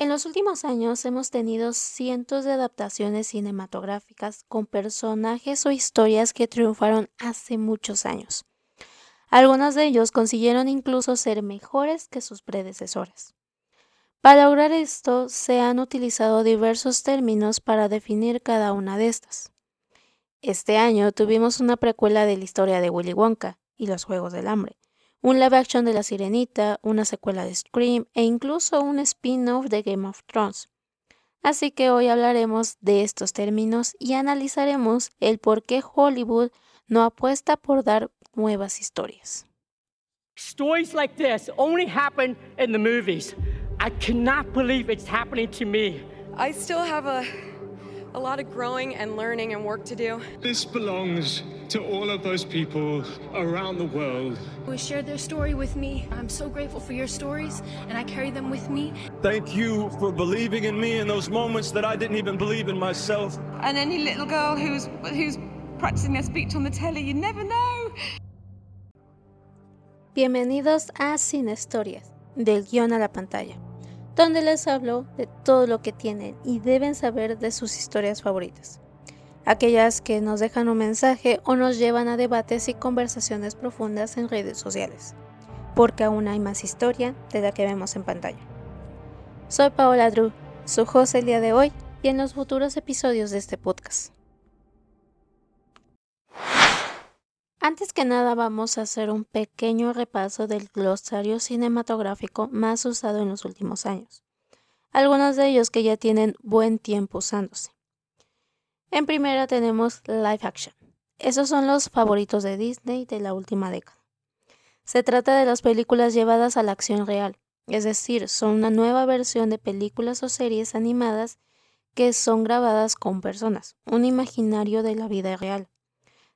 En los últimos años hemos tenido cientos de adaptaciones cinematográficas con personajes o historias que triunfaron hace muchos años. Algunos de ellos consiguieron incluso ser mejores que sus predecesores. Para lograr esto se han utilizado diversos términos para definir cada una de estas. Este año tuvimos una precuela de la historia de Willy Wonka y los Juegos del Hambre, un live action de La Sirenita, una secuela de Scream e incluso un spin-off de Game of Thrones. Así que hoy hablaremos de estos términos y analizaremos el por qué Hollywood no apuesta por dar nuevas historias. Stories like this only happen in the movies. I cannot believe it's happening to me. I still have a a lot of growing and learning and work to do. This belongs to all of those people around the world. Who shared their story with me. I'm so grateful for your stories, and I carry them with me. Thank you for believing in me in those moments that I didn't even believe in myself. And any little girl who's who's practicing their speech on the telly, you never know. Bienvenidos a Sin Historias, del guión a la pantalla. Donde les hablo de todo lo que tienen y deben saber de sus historias favoritas. Aquellas que nos dejan un mensaje o nos llevan a debates y conversaciones profundas en redes sociales, porque aún hay más historia de la que vemos en pantalla. Soy Paola Drew, su host el día de hoy y en los futuros episodios de este podcast. Antes que nada vamos a hacer un pequeño repaso del glosario cinematográfico más usado en los últimos años, algunos de ellos que ya tienen buen tiempo usándose. En primera tenemos live action. Esos son los favoritos de Disney de la última década. Se trata de las películas llevadas a la acción real, es decir, son una nueva versión de películas o series animadas que son grabadas con personas, un imaginario de la vida real.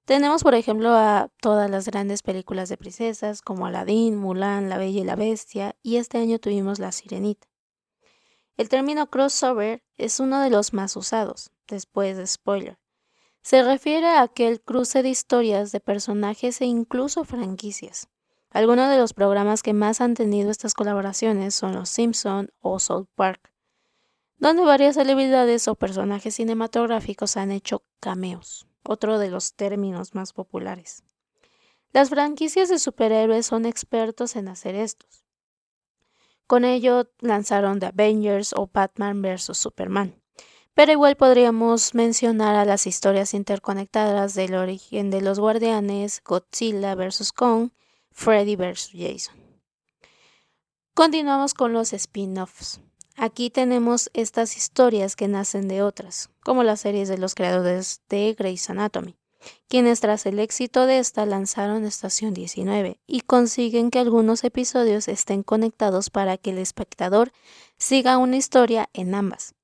Tenemos, por ejemplo, a todas las grandes películas de princesas como Aladdin, Mulan, La Bella y la Bestia, y este año tuvimos La Sirenita. El término crossover es uno de los más usados, después de spoiler. Se refiere a aquel cruce de historias de personajes e incluso franquicias. Algunos de los programas que más han tenido estas colaboraciones son Los Simpson o South Park, donde varias celebridades o personajes cinematográficos han hecho cameos otro de los términos más populares. Las franquicias de superhéroes son expertos en hacer estos. Con ello lanzaron The Avengers o Batman vs. Superman. Pero igual podríamos mencionar a las historias interconectadas del origen de los guardianes, Godzilla vs. Kong, Freddy vs. Jason. Continuamos con los spin-offs. Aquí tenemos estas historias que nacen de otras, como las series de los creadores de Grey's Anatomy, quienes tras el éxito de esta lanzaron Estación 19 y consiguen que algunos episodios estén conectados para que el espectador siga una historia en ambas.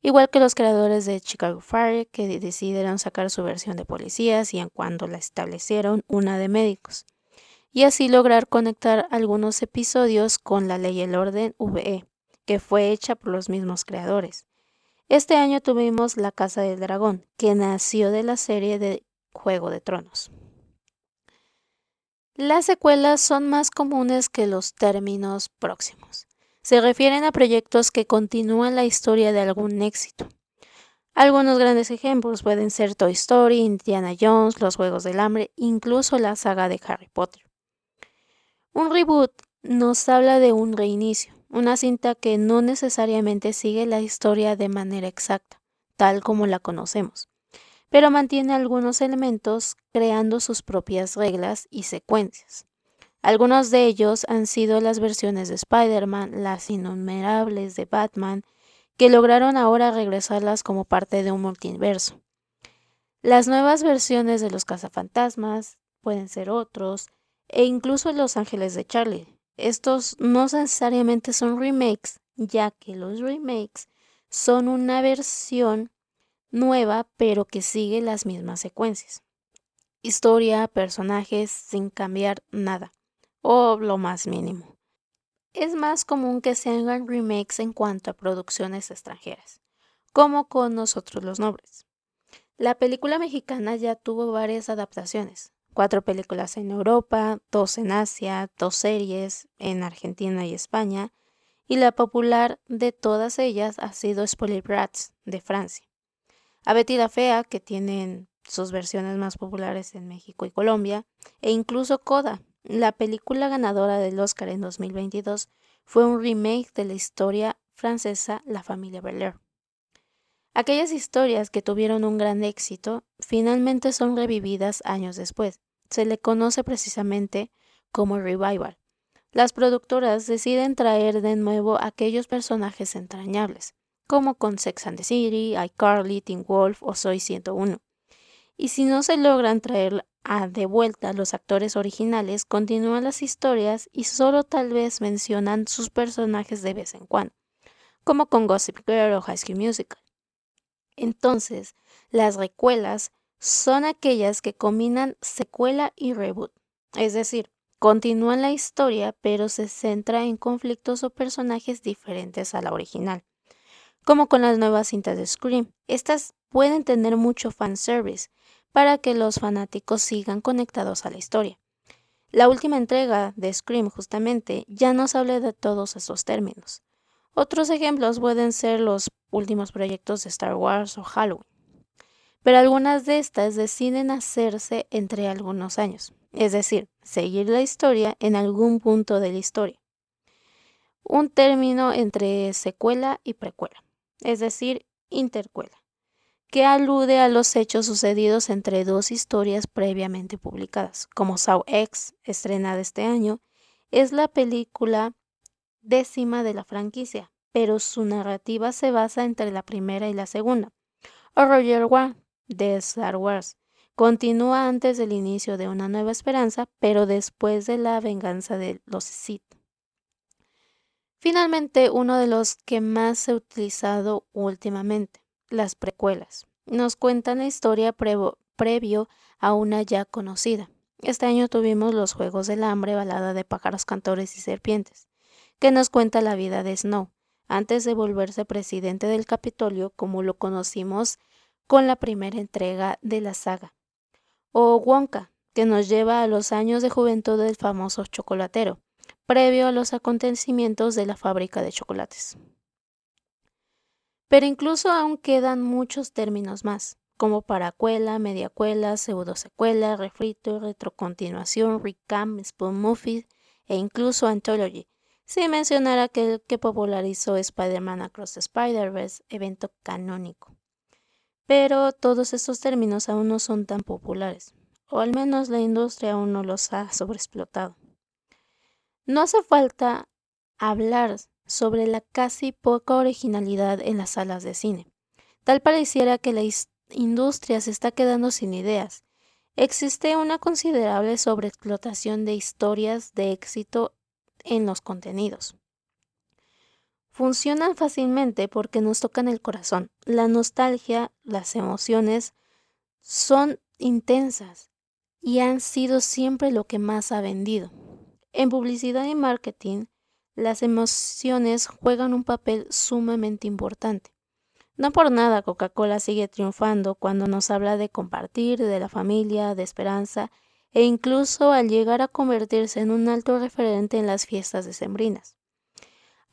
Igual que los creadores de Chicago Fire, que decidieron sacar su versión de policías y en cuando la establecieron una de médicos, y así lograr conectar algunos episodios con la ley y el orden VE que fue hecha por los mismos creadores. Este año tuvimos La Casa del Dragón, que nació de la serie de Juego de Tronos. Las secuelas son más comunes que los términos próximos. Se refieren a proyectos que continúan la historia de algún éxito. Algunos grandes ejemplos pueden ser Toy Story, Indiana Jones, Los Juegos del Hambre, incluso la saga de Harry Potter. Un reboot nos habla de un reinicio, una cinta que no necesariamente sigue la historia de manera exacta, tal como la conocemos, pero mantiene algunos elementos creando sus propias reglas y secuencias. Algunos de ellos han sido las versiones de Spider-Man, las innumerables de Batman, que lograron ahora regresarlas como parte de un multiverso. Las nuevas versiones de los cazafantasmas pueden ser otros, e incluso Los Ángeles de Charlie, estos no necesariamente son remakes, ya que los remakes son una versión nueva pero que sigue las mismas secuencias. Historia, personajes sin cambiar nada, o lo más mínimo. Es más común que se hagan remakes en cuanto a producciones extranjeras, como con nosotros los nombres. La película mexicana ya tuvo varias adaptaciones, cuatro películas en Europa, dos en Asia, dos series en Argentina y España, y la popular de todas ellas ha sido Spoiler Brats de Francia. A Betty la Fea, que tienen sus versiones más populares en México y Colombia, e incluso Coda, la película ganadora del Oscar en 2022, fue un remake de la historia francesa La familia Belair. Aquellas historias que tuvieron un gran éxito finalmente son revividas años después. Se le conoce precisamente como revival. Las productoras deciden traer de nuevo aquellos personajes entrañables, como con Sex and the City, iCarly, Teen Wolf o Soy 101. Y si no se logran traer a de vuelta los actores originales, continúan las historias y solo tal vez mencionan sus personajes de vez en cuando, como con Gossip Girl o High School Musical. Entonces, las recuelas son aquellas que combinan secuela y reboot, es decir, continúan la historia pero se centra en conflictos o personajes diferentes a la original. Como con las nuevas cintas de Scream, estas pueden tener mucho fanservice para que los fanáticos sigan conectados a la historia. La última entrega de Scream justamente ya nos habla de todos esos términos. Otros ejemplos pueden ser los últimos proyectos de Star Wars o Halloween. Pero algunas de estas deciden hacerse entre algunos años, es decir, seguir la historia en algún punto de la historia. Un término entre secuela y precuela, es decir, intercuela, que alude a los hechos sucedidos entre dos historias previamente publicadas, como Saw X, estrenada este año, es la película décima de la franquicia, pero su narrativa se basa entre la primera y la segunda. O Roger One de Star Wars continúa antes del inicio de una nueva esperanza, pero después de la venganza de los Sith. Finalmente, uno de los que más se ha utilizado últimamente, las precuelas. Nos cuentan la historia previo a una ya conocida. Este año tuvimos los Juegos del Hambre, balada de pájaros, cantores y serpientes que nos cuenta la vida de Snow, antes de volverse presidente del Capitolio como lo conocimos con la primera entrega de la saga. O Wonka, que nos lleva a los años de juventud del famoso chocolatero, previo a los acontecimientos de la fábrica de chocolates. Pero incluso aún quedan muchos términos más, como paracuela, mediacuela, pseudosecuela, refrito, retrocontinuación, recam, spoon movie e incluso anthology, sin mencionar aquel que popularizó Spider-Man Across Spider-Verse, evento canónico. Pero todos estos términos aún no son tan populares, o al menos la industria aún no los ha sobreexplotado. No hace falta hablar sobre la casi poca originalidad en las salas de cine. Tal pareciera que la industria se está quedando sin ideas. Existe una considerable sobreexplotación de historias de éxito en los contenidos. Funcionan fácilmente porque nos tocan el corazón. La nostalgia, las emociones son intensas y han sido siempre lo que más ha vendido. En publicidad y marketing, las emociones juegan un papel sumamente importante. No por nada Coca-Cola sigue triunfando cuando nos habla de compartir, de la familia, de esperanza e incluso al llegar a convertirse en un alto referente en las fiestas decembrinas.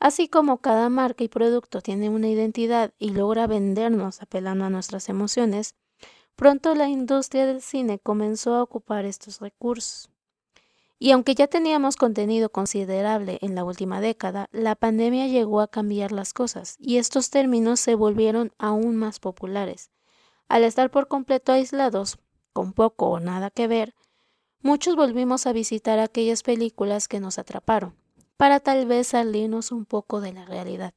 Así como cada marca y producto tiene una identidad y logra vendernos apelando a nuestras emociones, pronto la industria del cine comenzó a ocupar estos recursos. Y aunque ya teníamos contenido considerable en la última década, la pandemia llegó a cambiar las cosas y estos términos se volvieron aún más populares. Al estar por completo aislados, con poco o nada que ver, muchos volvimos a visitar aquellas películas que nos atraparon, para tal vez salirnos un poco de la realidad.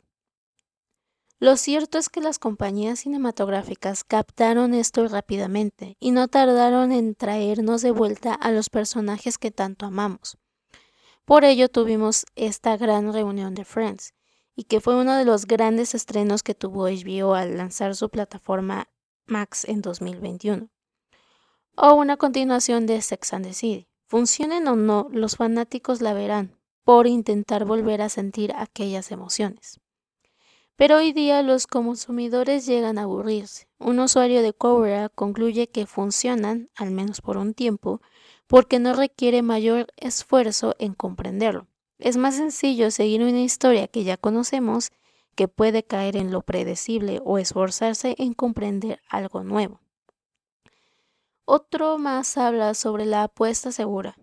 Lo cierto es que las compañías cinematográficas captaron esto rápidamente y no tardaron en traernos de vuelta a los personajes que tanto amamos. Por ello tuvimos esta gran reunión de Friends, y que fue uno de los grandes estrenos que tuvo HBO al lanzar su plataforma Max en 2021 o una continuación de Sex and the City. Funcionen o no, los fanáticos la verán por intentar volver a sentir aquellas emociones. Pero hoy día los consumidores llegan a aburrirse. Un usuario de Cobra concluye que funcionan, al menos por un tiempo, porque no requiere mayor esfuerzo en comprenderlo. Es más sencillo seguir una historia que ya conocemos que puede caer en lo predecible o esforzarse en comprender algo nuevo. Otro más habla sobre la apuesta segura,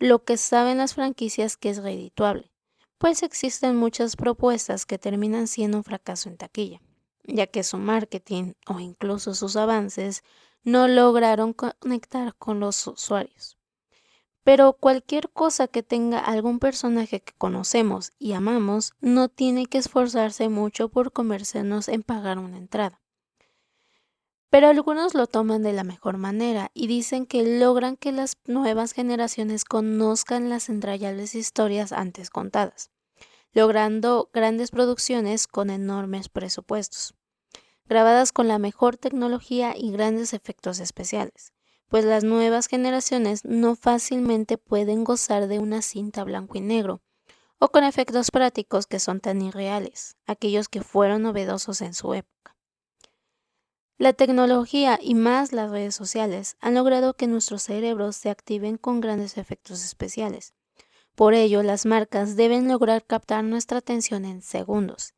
lo que saben las franquicias que es redituable, pues existen muchas propuestas que terminan siendo un fracaso en taquilla, ya que su marketing o incluso sus avances no lograron conectar con los usuarios. Pero cualquier cosa que tenga algún personaje que conocemos y amamos no tiene que esforzarse mucho por convencernos en pagar una entrada. Pero algunos lo toman de la mejor manera y dicen que logran que las nuevas generaciones conozcan las entrañables historias antes contadas, logrando grandes producciones con enormes presupuestos, grabadas con la mejor tecnología y grandes efectos especiales pues las nuevas generaciones no fácilmente pueden gozar de una cinta blanco y negro, o con efectos prácticos que son tan irreales, aquellos que fueron novedosos en su época. La tecnología y más las redes sociales han logrado que nuestros cerebros se activen con grandes efectos especiales. Por ello, las marcas deben lograr captar nuestra atención en segundos,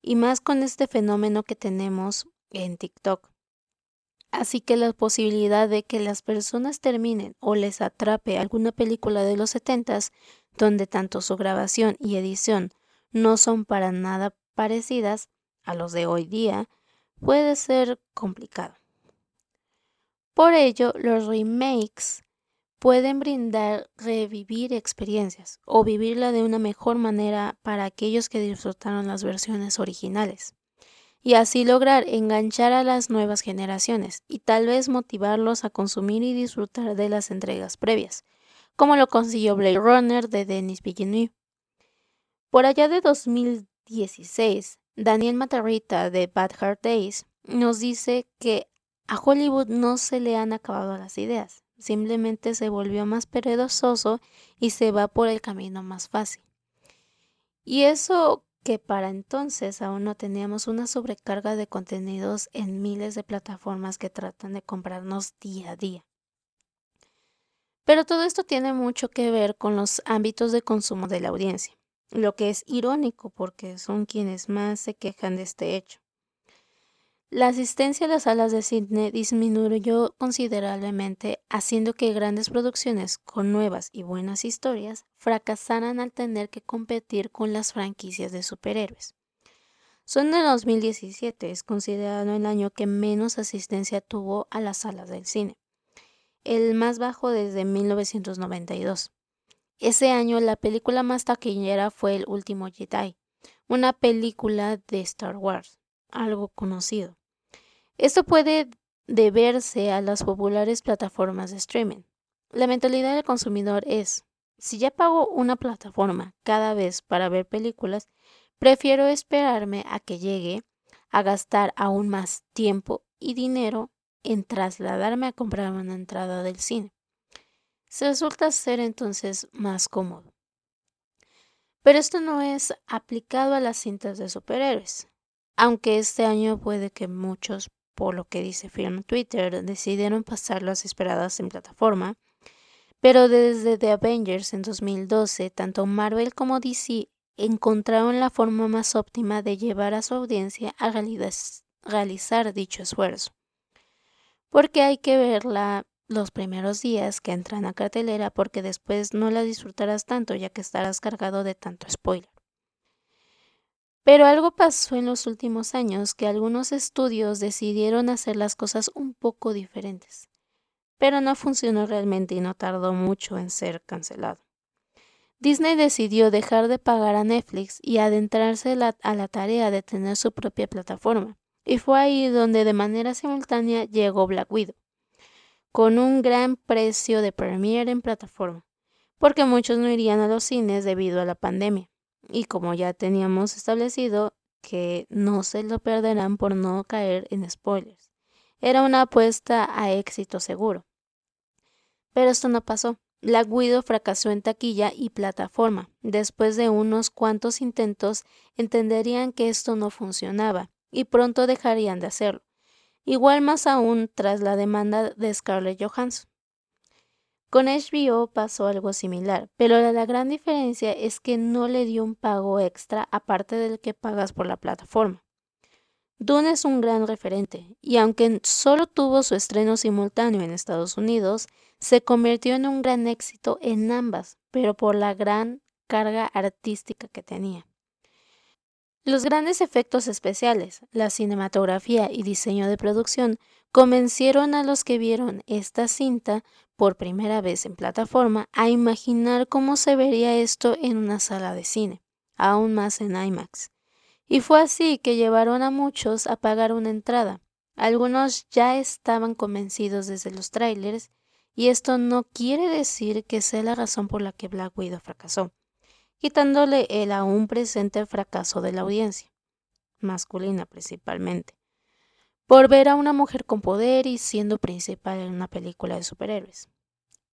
y más con este fenómeno que tenemos en TikTok, Así que la posibilidad de que las personas terminen o les atrape alguna película de los setentas, donde tanto su grabación y edición no son para nada parecidas a los de hoy día, puede ser complicado. Por ello, los remakes pueden brindar revivir experiencias o vivirla de una mejor manera para aquellos que disfrutaron las versiones originales y así lograr enganchar a las nuevas generaciones y tal vez motivarlos a consumir y disfrutar de las entregas previas, como lo consiguió Blade Runner de Denis Villeneuve. Por allá de 2016, Daniel Matarrita de Bad Heart Days nos dice que a Hollywood no se le han acabado las ideas, simplemente se volvió más perezoso y se va por el camino más fácil. Y eso que para entonces aún no teníamos una sobrecarga de contenidos en miles de plataformas que tratan de comprarnos día a día. Pero todo esto tiene mucho que ver con los ámbitos de consumo de la audiencia, lo que es irónico porque son quienes más se quejan de este hecho. La asistencia a las salas de cine disminuyó considerablemente, haciendo que grandes producciones con nuevas y buenas historias fracasaran al tener que competir con las franquicias de superhéroes. Son de 2017, es considerado el año que menos asistencia tuvo a las salas del cine, el más bajo desde 1992. Ese año la película más taquillera fue El último Jedi, una película de Star Wars, algo conocido. Esto puede deberse a las populares plataformas de streaming. La mentalidad del consumidor es, si ya pago una plataforma cada vez para ver películas, prefiero esperarme a que llegue a gastar aún más tiempo y dinero en trasladarme a comprar una entrada del cine. Se resulta ser entonces más cómodo. Pero esto no es aplicado a las cintas de superhéroes, aunque este año puede que muchos por lo que dice Film Twitter, decidieron pasar las esperadas en plataforma. Pero desde The Avengers en 2012, tanto Marvel como DC encontraron la forma más óptima de llevar a su audiencia a realizar dicho esfuerzo. Porque hay que verla los primeros días que entran a cartelera porque después no la disfrutarás tanto ya que estarás cargado de tanto spoiler. Pero algo pasó en los últimos años que algunos estudios decidieron hacer las cosas un poco diferentes. Pero no funcionó realmente y no tardó mucho en ser cancelado. Disney decidió dejar de pagar a Netflix y adentrarse a la tarea de tener su propia plataforma. Y fue ahí donde de manera simultánea llegó Black Widow, con un gran precio de premiere en plataforma, porque muchos no irían a los cines debido a la pandemia y como ya teníamos establecido que no se lo perderán por no caer en spoilers. Era una apuesta a éxito seguro. Pero esto no pasó. La Guido fracasó en taquilla y plataforma. Después de unos cuantos intentos, entenderían que esto no funcionaba y pronto dejarían de hacerlo. Igual más aún tras la demanda de Scarlett Johansson. Con HBO pasó algo similar, pero la gran diferencia es que no le dio un pago extra aparte del que pagas por la plataforma. Dune es un gran referente, y aunque solo tuvo su estreno simultáneo en Estados Unidos, se convirtió en un gran éxito en ambas, pero por la gran carga artística que tenía. Los grandes efectos especiales, la cinematografía y diseño de producción convencieron a los que vieron esta cinta por primera vez en plataforma a imaginar cómo se vería esto en una sala de cine, aún más en IMAX. Y fue así que llevaron a muchos a pagar una entrada. Algunos ya estaban convencidos desde los trailers y esto no quiere decir que sea la razón por la que Black Widow fracasó quitándole el aún presente fracaso de la audiencia, masculina principalmente, por ver a una mujer con poder y siendo principal en una película de superhéroes.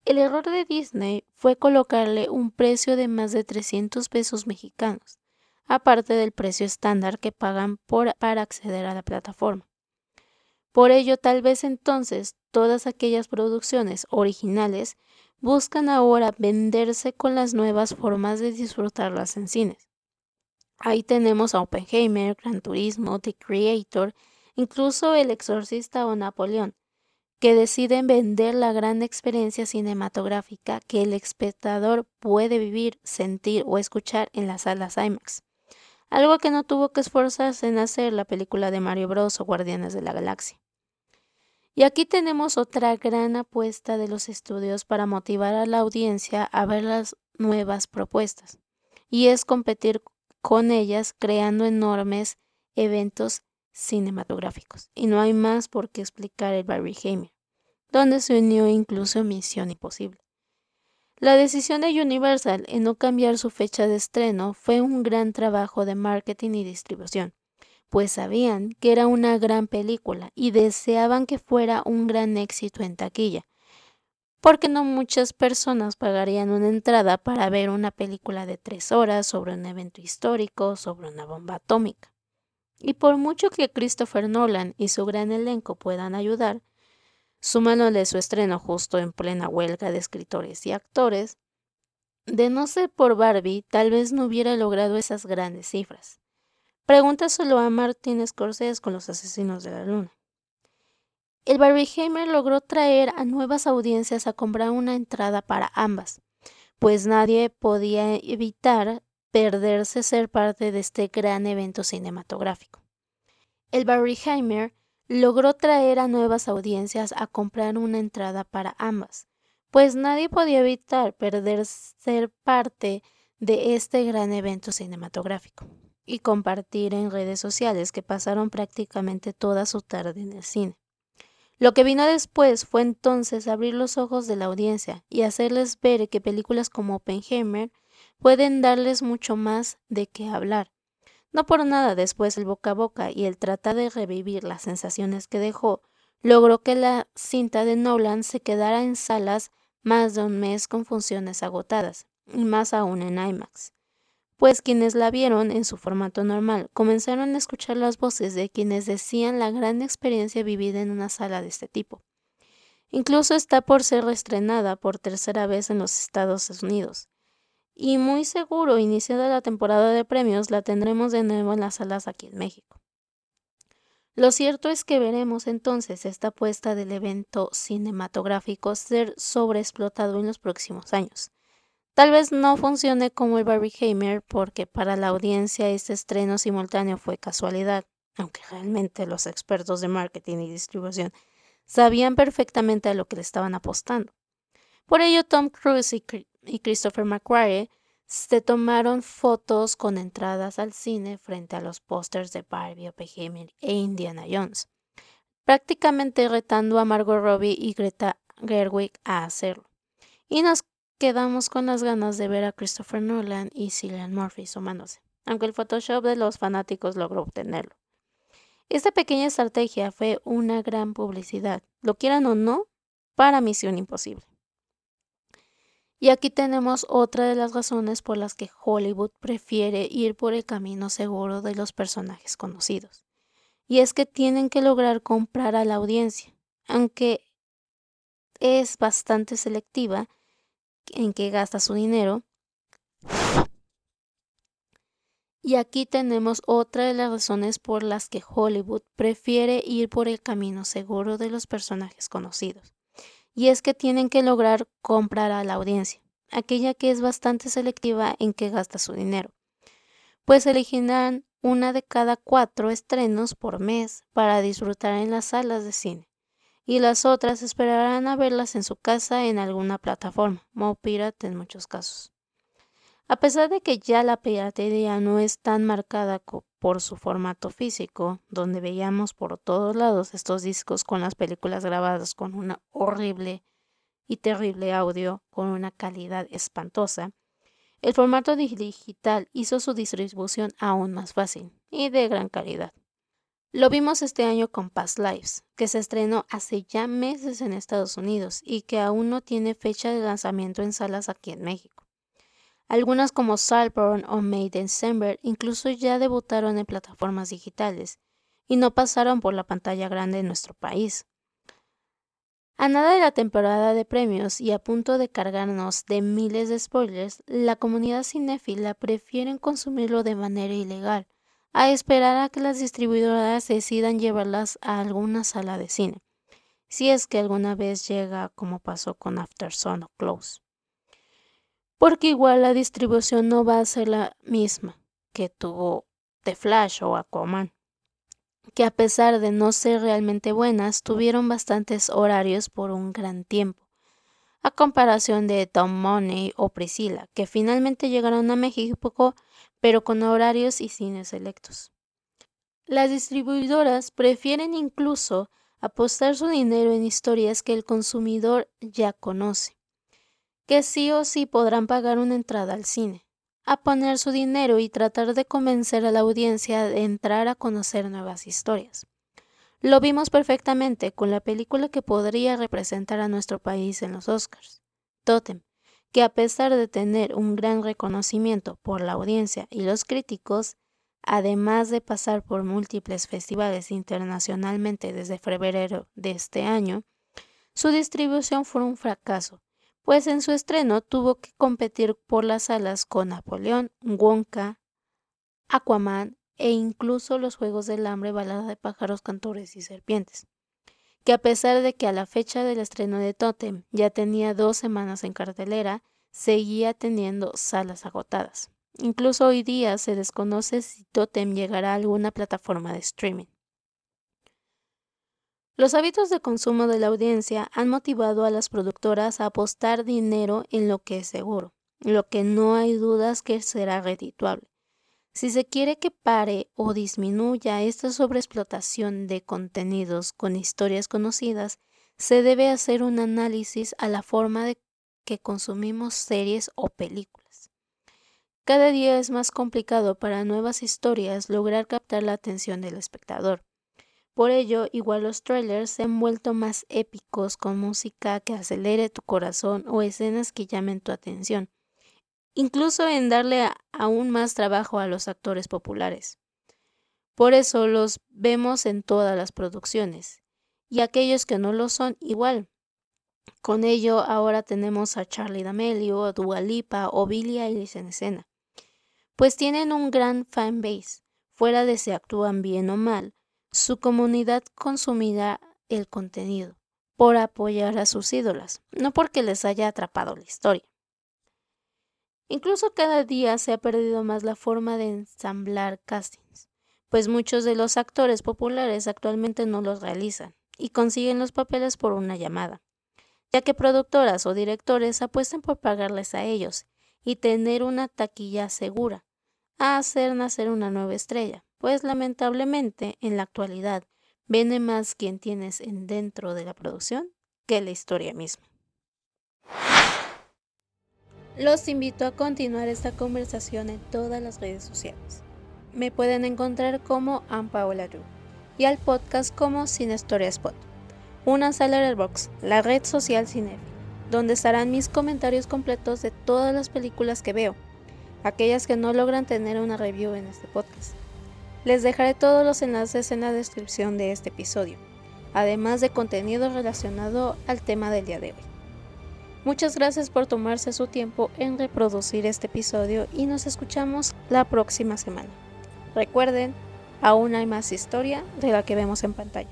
El error de Disney fue colocarle un precio de más de 300 pesos mexicanos, aparte del precio estándar que pagan por, para acceder a la plataforma. Por ello, tal vez entonces todas aquellas producciones originales buscan ahora venderse con las nuevas formas de disfrutarlas en cines. Ahí tenemos a Oppenheimer, Gran Turismo, The Creator, incluso El Exorcista o Napoleón, que deciden vender la gran experiencia cinematográfica que el espectador puede vivir, sentir o escuchar en las salas IMAX. Algo que no tuvo que esforzarse en hacer la película de Mario Bros o Guardianes de la Galaxia. Y aquí tenemos otra gran apuesta de los estudios para motivar a la audiencia a ver las nuevas propuestas. Y es competir con ellas creando enormes eventos cinematográficos. Y no hay más por qué explicar el Barry donde se unió incluso Misión Imposible. La decisión de Universal en no cambiar su fecha de estreno fue un gran trabajo de marketing y distribución pues sabían que era una gran película y deseaban que fuera un gran éxito en taquilla, porque no muchas personas pagarían una entrada para ver una película de tres horas sobre un evento histórico, sobre una bomba atómica. Y por mucho que Christopher Nolan y su gran elenco puedan ayudar, sumándole su estreno justo en plena huelga de escritores y actores, de no ser por Barbie, tal vez no hubiera logrado esas grandes cifras. Pregúntaselo a Martin Scorsese con los asesinos de la luna. El Barbieheimer logró traer a nuevas audiencias a comprar una entrada para ambas, pues nadie podía evitar perderse ser parte de este gran evento cinematográfico. El Barbieheimer logró traer a nuevas audiencias a comprar una entrada para ambas, pues nadie podía evitar perder ser parte de este gran evento cinematográfico y compartir en redes sociales que pasaron prácticamente toda su tarde en el cine. Lo que vino después fue entonces abrir los ojos de la audiencia y hacerles ver que películas como Oppenheimer pueden darles mucho más de qué hablar. No por nada después el boca a boca y el tratar de revivir las sensaciones que dejó, logró que la cinta de Nolan se quedara en salas más de un mes con funciones agotadas, y más aún en IMAX pues quienes la vieron en su formato normal comenzaron a escuchar las voces de quienes decían la gran experiencia vivida en una sala de este tipo. Incluso está por ser reestrenada por tercera vez en los Estados Unidos. Y muy seguro, iniciada la temporada de premios, la tendremos de nuevo en las salas aquí en México. Lo cierto es que veremos entonces esta apuesta del evento cinematográfico ser sobreexplotado en los próximos años. Tal vez no funcione como el Hammer porque para la audiencia este estreno simultáneo fue casualidad, aunque realmente los expertos de marketing y distribución sabían perfectamente a lo que le estaban apostando. Por ello Tom Cruise y, Christopher McQuarrie se tomaron fotos con entradas al cine frente a los pósters de Barbie, Oppenheimer e Indiana Jones, prácticamente retando a Margot Robbie y Greta Gerwig a hacerlo. Y nos quedamos con las ganas de ver a Christopher Nolan y Cillian Murphy sumándose, aunque el Photoshop de los fanáticos logró obtenerlo. Esta pequeña estrategia fue una gran publicidad, lo quieran o no, para Misión Imposible. Y aquí tenemos otra de las razones por las que Hollywood prefiere ir por el camino seguro de los personajes conocidos. Y es que tienen que lograr comprar a la audiencia, aunque es bastante selectiva en que gasta su dinero. Y aquí tenemos otra de las razones por las que Hollywood prefiere ir por el camino seguro de los personajes conocidos. Y es que tienen que lograr comprar a la audiencia, aquella que es bastante selectiva en que gasta su dinero. Pues elegirán una de cada cuatro estrenos por mes para disfrutar en las salas de cine y las otras esperarán a verlas en su casa en alguna plataforma, o pirata en muchos casos. A pesar de que ya la piratería no es tan marcada por su formato físico, donde veíamos por todos lados estos discos con las películas grabadas con una horrible y terrible audio con una calidad espantosa, el formato digital hizo su distribución aún más fácil y de gran calidad. Lo vimos este año con Past Lives, que se estrenó hace ya meses en Estados Unidos y que aún no tiene fecha de lanzamiento en salas aquí en México. Algunas como Saltburn o Made December incluso ya debutaron en plataformas digitales y no pasaron por la pantalla grande en nuestro país. A nada de la temporada de premios y a punto de cargarnos de miles de spoilers, la comunidad cinéfila prefieren consumirlo de manera ilegal a esperar a que las distribuidoras decidan llevarlas a alguna sala de cine, si es que alguna vez llega como pasó con Aftersun o Close. Porque igual la distribución no va a ser la misma que tuvo The Flash o Aquaman, que a pesar de no ser realmente buenas, tuvieron bastantes horarios por un gran tiempo, a comparación de Tom Money o Priscilla, que finalmente llegaron a México pero con horarios y cines selectos. Las distribuidoras prefieren incluso apostar su dinero en historias que el consumidor ya conoce, que sí o sí podrán pagar una entrada al cine, a poner su dinero y tratar de convencer a la audiencia de entrar a conocer nuevas historias. Lo vimos perfectamente con la película que podría representar a nuestro país en los Oscars, Totem, que a pesar de tener un gran reconocimiento por la audiencia y los críticos, además de pasar por múltiples festivales internacionalmente desde febrero de este año, su distribución fue un fracaso, pues en su estreno tuvo que competir por las salas con Napoleón, Wonka, Aquaman e incluso los Juegos del Hambre, Balada de pájaros, cantores y serpientes que a pesar de que a la fecha del estreno de Totem ya tenía dos semanas en cartelera, seguía teniendo salas agotadas. Incluso hoy día se desconoce si Totem llegará a alguna plataforma de streaming. Los hábitos de consumo de la audiencia han motivado a las productoras a apostar dinero en lo que es seguro, lo que no hay dudas que será redituable. Si se quiere que pare o disminuya esta sobreexplotación de contenidos con historias conocidas, se debe hacer un análisis a la forma de que consumimos series o películas. Cada día es más complicado para nuevas historias lograr captar la atención del espectador. Por ello, igual los trailers se han vuelto más épicos con música que acelere tu corazón o escenas que llamen tu atención incluso en darle aún más trabajo a los actores populares. Por eso los vemos en todas las producciones, y aquellos que no lo son igual. Con ello ahora tenemos a Charlie D'Amelio, Dua Lipa o Billie Eilish en escena, pues tienen un gran fanbase. Fuera de si actúan bien o mal, su comunidad consumirá el contenido por apoyar a sus ídolas, no porque les haya atrapado la historia. Incluso cada día se ha perdido más la forma de ensamblar castings, pues muchos de los actores populares actualmente no los realizan y consiguen los papeles por una llamada, ya que productoras o directores apuestan por pagarles a ellos y tener una taquilla segura, a hacer nacer una nueva estrella, pues lamentablemente en la actualidad vende más quien tienes en dentro de la producción que la historia misma. Los invito a continuar esta conversación en todas las redes sociales. Me pueden encontrar como Ampaola y al podcast como Sin Storia Spot. Una sala box, la red social Cine, donde estarán mis comentarios completos de todas las películas que veo, aquellas que no logran tener una review en este podcast. Les dejaré todos los enlaces en la descripción de este episodio. además de contenido relacionado al tema del día de hoy. Muchas gracias por tomarse su tiempo en reproducir este episodio y nos escuchamos la próxima semana. Recuerden, aún hay más historia de la que vemos en pantalla.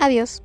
Adiós.